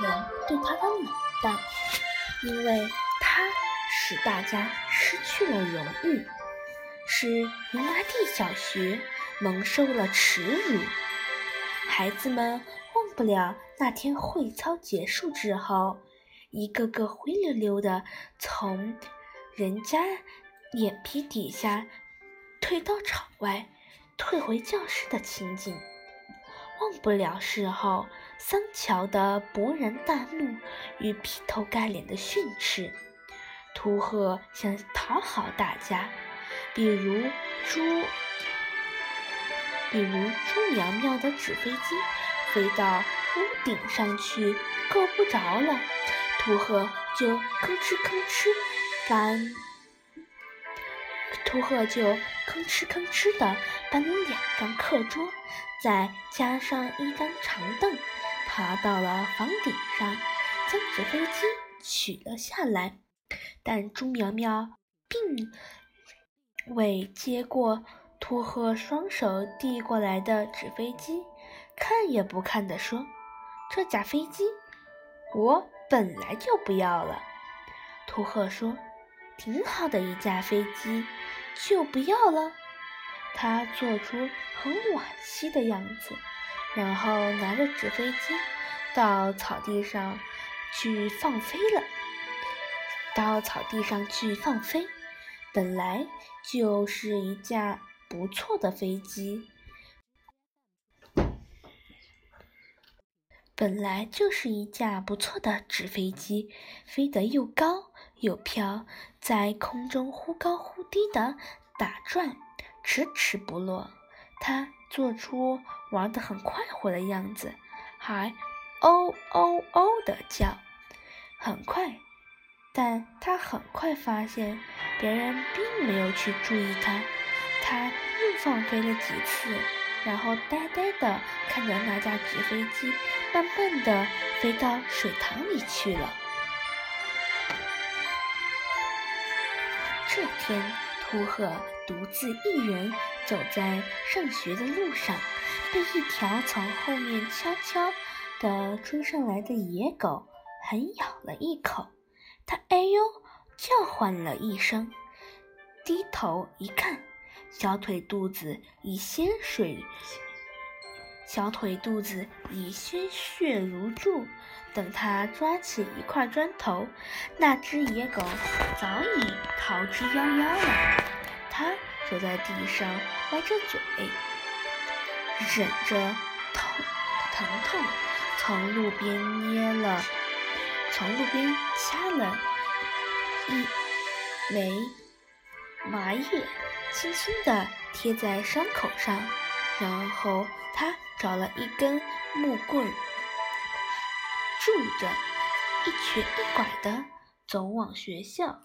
人对他的冷淡，因为他使大家失去了荣誉，使云麻地小学蒙受了耻辱。孩子们忘不了那天会操结束之后，一个个灰溜溜的从人家眼皮底下退到场外，退回教室的情景。忘不了事后桑乔的勃然大怒与劈头盖脸的训斥。秃鹤想讨好大家，比如猪。比如猪苗苗的纸飞机飞到屋顶上去够不着了，秃鹤就吭哧吭哧搬，秃鹤就吭哧吭哧的搬两张课桌，再加上一张长凳，爬到了房顶上，将纸飞机取了下来。但朱苗苗并未接过。秃鹤双手递过来的纸飞机，看也不看地说：“这架飞机我本来就不要了。”秃鹤说：“挺好的一架飞机，就不要了？”他做出很惋惜的样子，然后拿着纸飞机到草地上去放飞了。到草地上去放飞，本来就是一架。不错的飞机，本来就是一架不错的纸飞机，飞得又高又飘，在空中忽高忽低的打转，迟迟不落。他做出玩得很快活的样子，还哦哦哦的叫。很快，但他很快发现别人并没有去注意他。他又放飞了几次，然后呆呆地看着那架纸飞机慢慢地飞到水塘里去了。这天，秃鹤独自一人走在上学的路上，被一条从后面悄悄地追上来的野狗狠咬了一口。它“哎呦”叫唤了一声，低头一看。小腿肚子已鲜水，小腿肚子已鲜血如注。等他抓起一块砖头，那只野狗早已逃之夭夭了。他坐在地上，歪着嘴，忍着痛疼痛，从路边捏了，从路边掐了一枚麻叶。轻轻地贴在伤口上，然后他找了一根木棍，拄着，一瘸一拐地走往学校。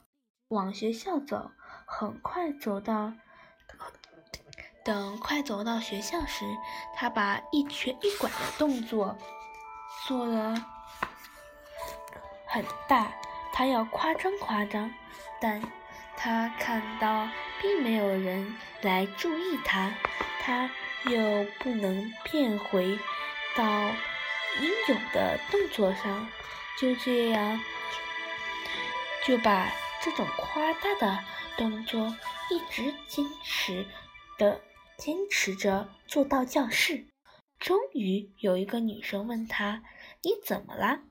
往学校走，很快走到，等快走到学校时，他把一瘸一拐的动作做了很大，他要夸张夸张，但。他看到并没有人来注意他，他又不能变回到应有的动作上，就这样就把这种夸大的动作一直坚持的坚持着做到教室。终于有一个女生问他：“你怎么了？”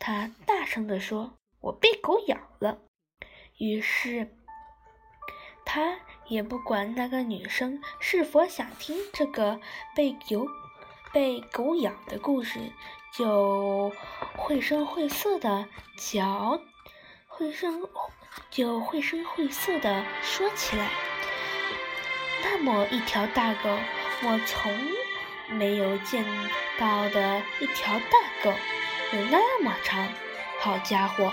他大声地说：“我被狗咬了。”于是，他也不管那个女生是否想听这个被狗被狗咬的故事，就绘声绘色的嚼，绘声就绘声绘色的说起来。那么一条大狗，我从没有见到的一条大狗，有那么长，好家伙！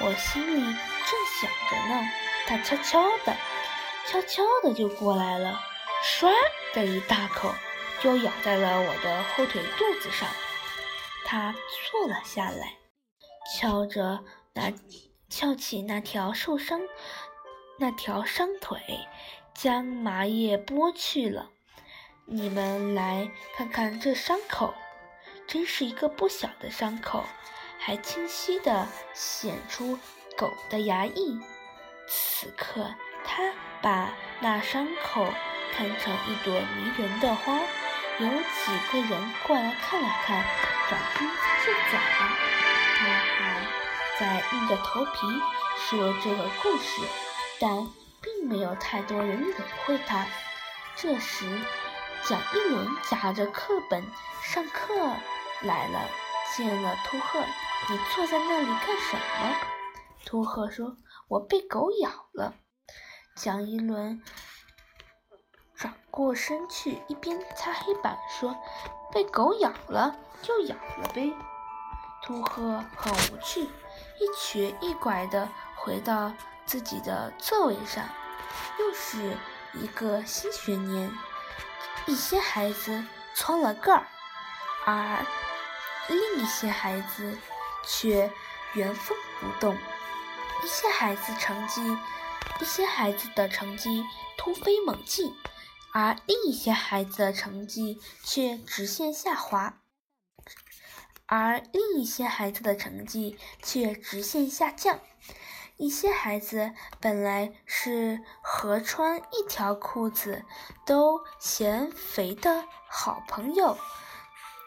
我心里正想着呢，它悄悄的、悄悄的就过来了，唰的一大口就咬在了我的后腿肚子上。它坐了下来，敲着那翘起那条受伤那条伤腿，将麻叶剥去了。你们来看看这伤口，真是一个不小的伤口，还清晰地显出狗的牙印。此刻，他把那伤口看成一朵迷人的花。有几个人过来看了看，转身就走了。在硬着头皮说这个故事，但并没有太多人理会他。这时，蒋一伦夹着课本上课来了，见了秃鹤，你坐在那里干什么？秃鹤说：“我被狗咬了。”蒋一伦。转过身去，一边擦黑板说：“被狗咬了就咬了呗。”秃鹤很无趣，一瘸一拐地回到自己的座位上。又是一个新学年，一些孩子窜了个儿，而另一些孩子却原封不动。一些孩子成绩，一些孩子的成绩突飞猛进。而另一些孩子的成绩却直线下滑，而另一些孩子的成绩却直线下降。一些孩子本来是合穿一条裤子都嫌肥的好朋友，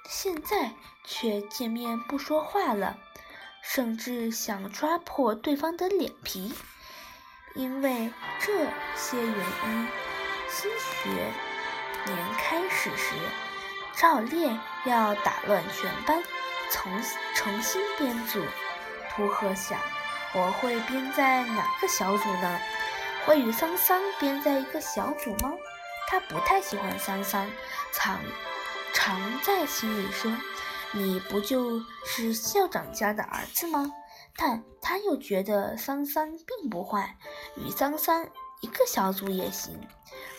现在却见面不说话了，甚至想抓破对方的脸皮。因为这些原因。新学年开始时，照例要打乱全班，重重新编组。秃鹤想：我会编在哪个小组呢？会与桑桑编在一个小组吗？他不太喜欢桑桑，常常在心里说：“你不就是校长家的儿子吗？”但他又觉得桑桑并不坏，与桑桑一个小组也行。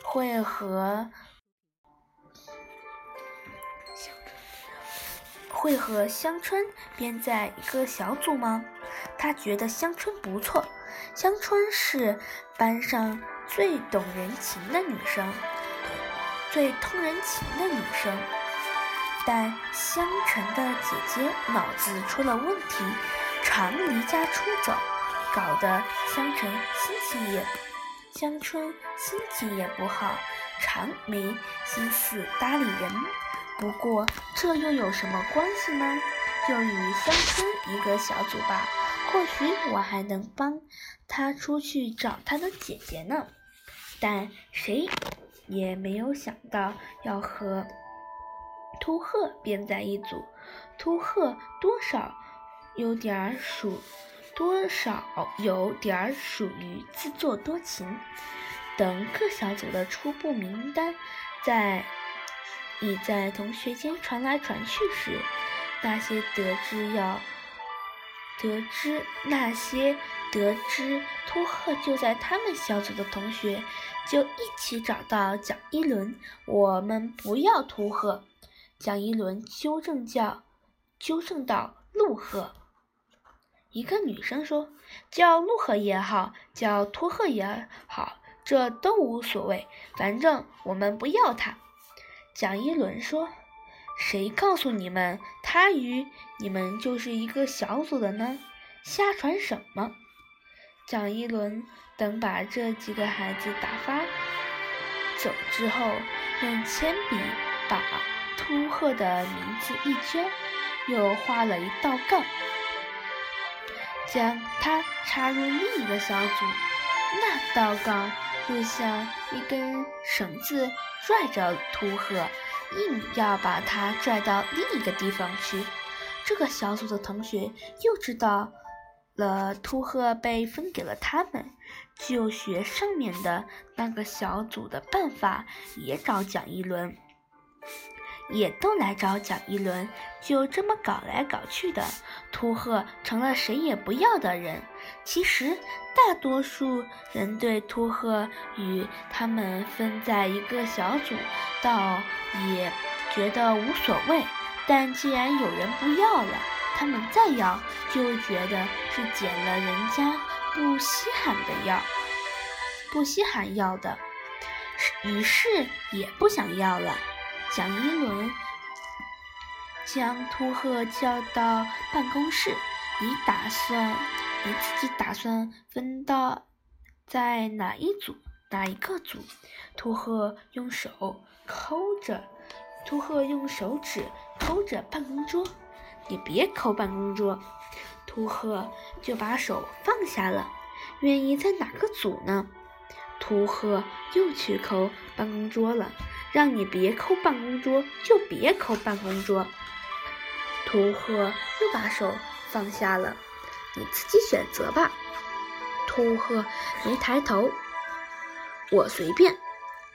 会和会和香春编在一个小组吗？他觉得香春不错，香春是班上最懂人情的女生，最通人情的女生。但香晨的姐姐脑子出了问题，常离家出走，搞得香晨心情也。香春心情也不好，常没心思搭理人。不过这又有什么关系呢？就与香春一个小组吧，或许我还能帮他出去找他的姐姐呢。但谁也没有想到要和秃鹤编在一组。秃鹤多少有点儿属。多少有点儿属于自作多情。等各小组的初步名单在已在同学间传来传去时，那些得知要得知那些得知秃鹤就在他们小组的同学，就一起找到蒋一轮。我们不要秃鹤，蒋一轮纠正叫纠正到陆鹤。一个女生说：“叫陆鹤也好，叫秃鹤也好，这都无所谓，反正我们不要他。”蒋一伦说：“谁告诉你们他与你们就是一个小组的呢？瞎传什么？”蒋一伦等把这几个孩子打发走之后，用铅笔把秃鹤的名字一圈，又画了一道杠。将它插入另一个小组，那道杠就像一根绳子拽着秃鹤，硬要把它拽到另一个地方去。这个小组的同学又知道了秃鹤被分给了他们，就学上面的那个小组的办法，也找蒋一轮。也都来找蒋一轮，就这么搞来搞去的，秃鹤成了谁也不要的人。其实大多数人对秃鹤与他们分在一个小组，倒也觉得无所谓。但既然有人不要了，他们再要，就觉得是捡了人家不稀罕的药。不稀罕要的，于是也不想要了。蒋一伦将秃鹤叫到办公室：“你打算，你自己打算分到在哪一组，哪一个组？”秃鹤用手抠着，秃鹤用手指抠着办公桌：“你别抠办公桌。”秃鹤就把手放下了。愿意在哪个组呢？秃鹤又去抠办公桌了。让你别抠办公桌，就别抠办公桌。秃鹤又把手放下了，你自己选择吧。秃鹤没抬头，我随便。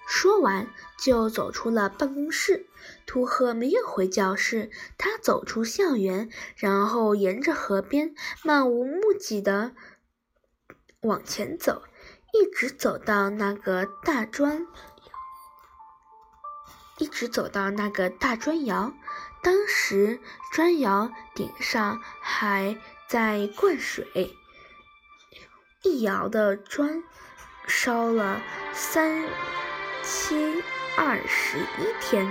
说完就走出了办公室。秃鹤没有回教室，他走出校园，然后沿着河边漫无目的的往前走，一直走到那个大砖。一直走到那个大砖窑，当时砖窑顶上还在灌水，一窑的砖烧了三七二十一天，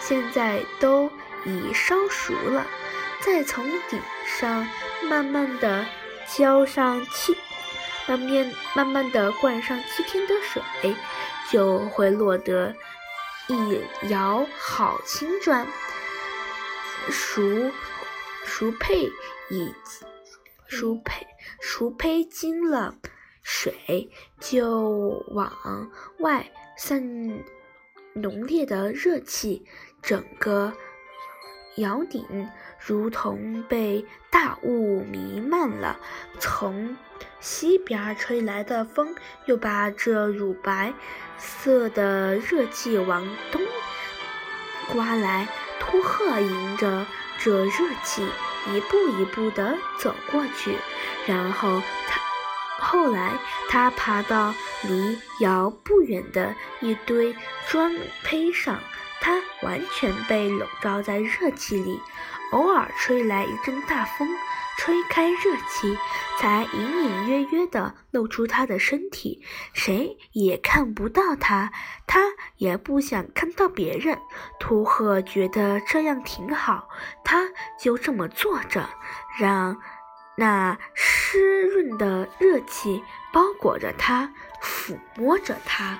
现在都已烧熟了。再从顶上慢慢的浇上七，慢慢慢慢的灌上七天的水，就会落得。一窑好青砖，熟熟配已熟胚熟胚经了水，就往外散浓烈的热气，整个窑顶如同被大雾弥漫了。从西边吹来的风，又把这乳白色的热气往东刮来。秃鹤迎着这热气，一步一步地走过去。然后他后来，他爬到离窑不远的一堆砖坯上，他完全被笼罩在热气里。偶尔吹来一阵大风。吹开热气，才隐隐约约地露出他的身体，谁也看不到他，他也不想看到别人。秃鹤觉得这样挺好，他就这么坐着，让那湿润的热气包裹着他，抚摸着他。